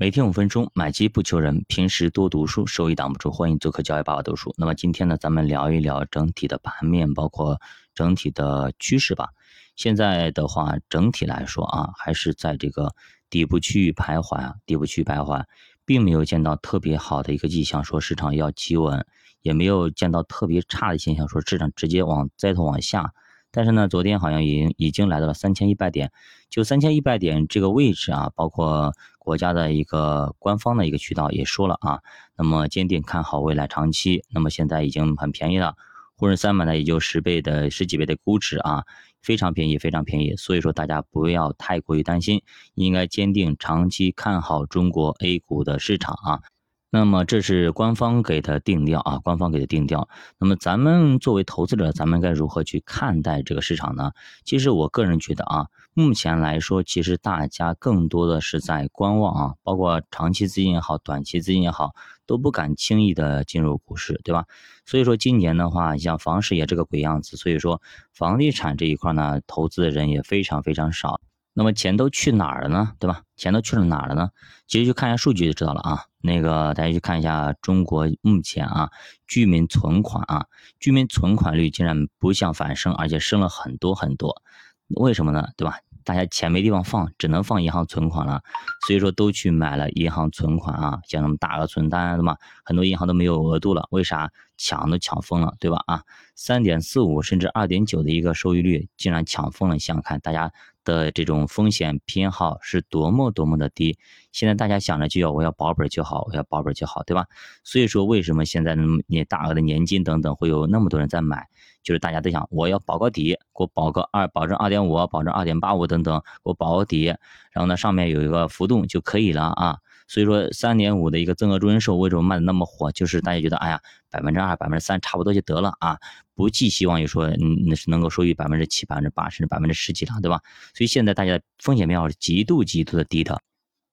每天五分钟，买基不求人，平时多读书，收益挡不住。欢迎做客教育爸爸读书。那么今天呢，咱们聊一聊整体的盘面，包括整体的趋势吧。现在的话，整体来说啊，还是在这个底部区域徘徊啊，底部区域徘徊，并没有见到特别好的一个迹象，说市场要企稳，也没有见到特别差的现象，说市场直接往再头往下。但是呢，昨天好像已经已经来到了三千一百点，就三千一百点这个位置啊，包括国家的一个官方的一个渠道也说了啊，那么坚定看好未来长期，那么现在已经很便宜了，沪深三百呢也就十倍的十几倍的估值啊，非常便宜，非常便宜，所以说大家不要太过于担心，应该坚定长期看好中国 A 股的市场啊。那么这是官方给的定调啊，官方给的定调。那么咱们作为投资者，咱们该如何去看待这个市场呢？其实我个人觉得啊，目前来说，其实大家更多的是在观望啊，包括长期资金也好，短期资金也好，都不敢轻易的进入股市，对吧？所以说今年的话，像房市也这个鬼样子，所以说房地产这一块呢，投资的人也非常非常少。那么钱都去哪儿了呢？对吧？钱都去了哪儿了呢？其实去看一下数据就知道了啊。那个大家去看一下中国目前啊居民存款啊，居民存款率竟然不降反升，而且升了很多很多。为什么呢？对吧？大家钱没地方放，只能放银行存款了，所以说都去买了银行存款啊，像什么大额存单对吧？很多银行都没有额度了，为啥？抢都抢疯了，对吧？啊，三点四五甚至二点九的一个收益率，竟然抢疯了，想想看大家。的这种风险偏好是多么多么的低，现在大家想着就要我要保本就好，我要保本就好，对吧？所以说为什么现在你大额的年金等等会有那么多人在买，就是大家都想我要保个底，给我保个二，保证二点五，保证二点八五等等，给我保个底，然后呢上面有一个浮动就可以了啊。所以说三点五的一个增额终身寿为什么卖的那么火？就是大家觉得，哎呀，百分之二、百分之三差不多就得了啊，不寄希望于说，嗯，那是能够收益百分之七、百分之八甚至百分之十几了，对吧？所以现在大家风险偏好是极度极度的低的。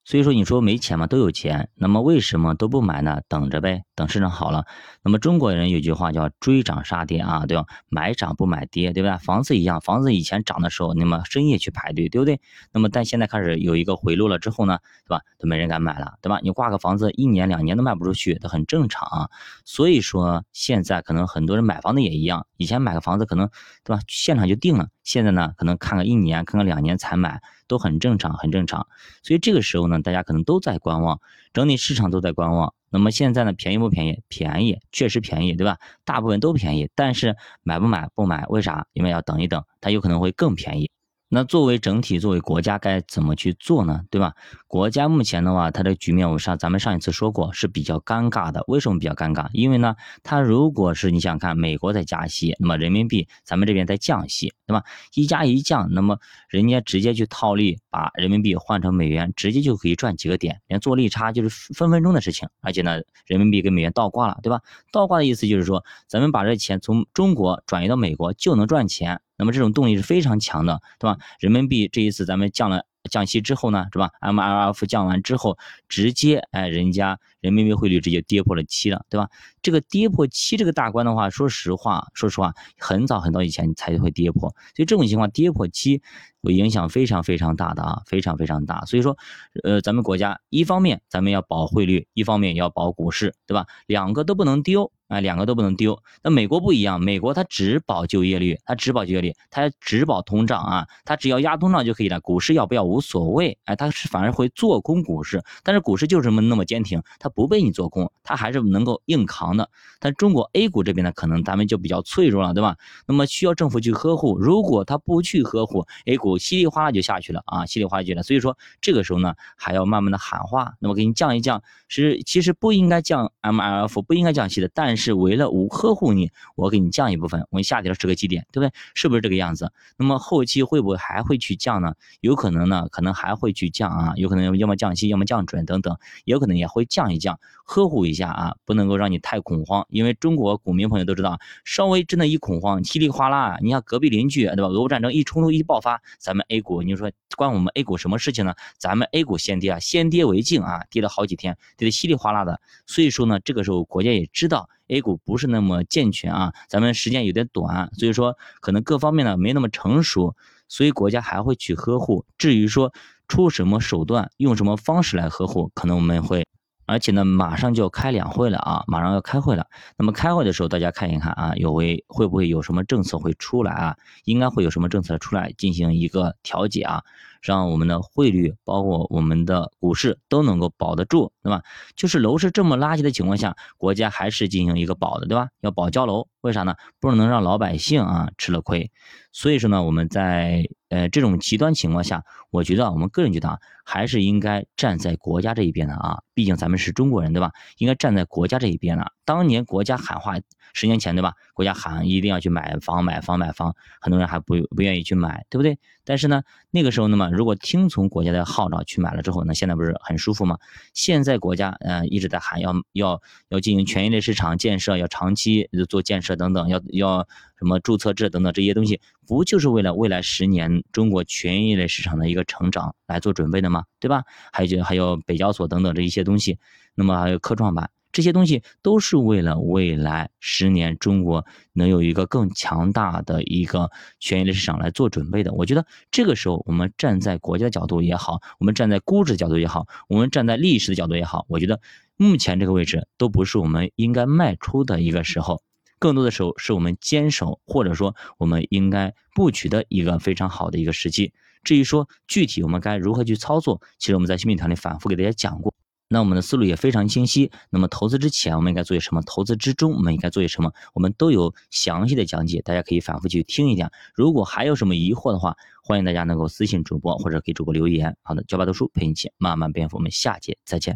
所以说，你说没钱嘛，都有钱，那么为什么都不买呢？等着呗，等市场好了。那么中国人有句话叫追涨杀跌啊，对吧？买涨不买跌，对吧？房子一样，房子以前涨的时候，那么深夜去排队，对不对？那么但现在开始有一个回落了之后呢，对吧？都没人敢买了，对吧？你挂个房子一年两年都卖不出去，都很正常啊。所以说现在可能很多人买房子也一样，以前买个房子可能，对吧？现场就定了，现在呢，可能看个一年，看个两年才买。都很正常，很正常，所以这个时候呢，大家可能都在观望，整体市场都在观望。那么现在呢，便宜不便宜？便宜，确实便宜，对吧？大部分都便宜，但是买不买？不买，为啥？因为要等一等，它有可能会更便宜。那作为整体，作为国家该怎么去做呢？对吧？国家目前的话，它的局面我上咱们上一次说过是比较尴尬的。为什么比较尴尬？因为呢，它如果是你想看，美国在加息，那么人民币咱们这边在降息，对吧？一加一降，那么人家直接去套利，把人民币换成美元，直接就可以赚几个点，连做利差就是分分钟的事情。而且呢，人民币跟美元倒挂了，对吧？倒挂的意思就是说，咱们把这钱从中国转移到美国就能赚钱。那么这种动力是非常强的，对吧？人民币这一次咱们降了降息之后呢，是吧？MLF 降完之后，直接哎，人家人民币汇率直接跌破了七了，对吧？这个跌破七这个大关的话，说实话，说实话，很早很早以前才会跌破，所以这种情况跌破七影响非常非常大的啊，非常非常大。所以说，呃，咱们国家一方面咱们要保汇率，一方面也要保股市，对吧？两个都不能丢。啊，两个都不能丢。那美国不一样，美国它只保就业率，它只保就业率，它只保通胀啊，它只要压通胀就可以了。股市要不要无所谓，哎，它是反而会做空股市，但是股市就是那么坚挺，它不被你做空，它还是能够硬扛的。但中国 A 股这边呢，可能咱们就比较脆弱了，对吧？那么需要政府去呵护，如果它不去呵护，A 股稀里哗啦就下去了啊，稀里哗啦就了。所以说这个时候呢，还要慢慢的喊话，那么给你降一降，是其实不应该降 MLF，不应该降息的，但是为了无呵护你，我给你降一部分，我下跌了十个基点，对不对？是不是这个样子？那么后期会不会还会去降呢？有可能呢，可能还会去降啊，有可能要么降息，要么降准等等，有可能也会降一降，呵护一下啊，不能够让你太恐慌，因为中国股民朋友都知道，稍微真的一恐慌，稀里哗啦，你像隔壁邻居对吧？俄乌战争一冲突一爆发，咱们 A 股，你说关我们 A 股什么事情呢？咱们 A 股先跌啊，先跌为敬啊，跌了好几天，跌得稀里哗啦的，所以说呢，这个时候国家也知道。A 股不是那么健全啊，咱们时间有点短，所以说可能各方面呢没那么成熟，所以国家还会去呵护。至于说出什么手段，用什么方式来呵护，可能我们会。而且呢，马上就要开两会了啊，马上要开会了。那么开会的时候，大家看一看啊，有会会不会有什么政策会出来啊？应该会有什么政策出来进行一个调节啊，让我们的汇率，包括我们的股市都能够保得住，对吧？就是楼市这么垃圾的情况下，国家还是进行一个保的，对吧？要保交楼，为啥呢？不能让老百姓啊吃了亏。所以说呢，我们在呃这种极端情况下，我觉得我们个人觉得啊，还是应该站在国家这一边的啊，毕竟咱们是中国人，对吧？应该站在国家这一边的。当年国家喊话，十年前对吧？国家喊一定要去买房、买房、买房，很多人还不不愿意去买，对不对？但是呢，那个时候那么如果听从国家的号召去买了之后，那现在不是很舒服吗？现在国家呃一直在喊要要要进行权益类市场建设，要长期做建设等等，要要什么注册制等等这些东西，不就是为了未来十年中国权益类市场的一个成长来做准备的吗？对吧？还有就还有北交所等等这一些东西，那么还有科创板。这些东西都是为了未来十年中国能有一个更强大的一个权益类市场来做准备的。我觉得这个时候，我们站在国家的角度也好，我们站在估值角度也好，我们站在历史的角度也好，我觉得目前这个位置都不是我们应该卖出的一个时候，更多的时候是我们坚守或者说我们应该布局的一个非常好的一个时机。至于说具体我们该如何去操作，其实我们在新品团里反复给大家讲过。那我们的思路也非常清晰。那么投资之前我们应该做些什么？投资之中我们应该做些什么？我们都有详细的讲解，大家可以反复去听一下。如果还有什么疑惑的话，欢迎大家能够私信主播或者给主播留言。好的，教爸读书陪你一起慢慢变富，我们下节再见。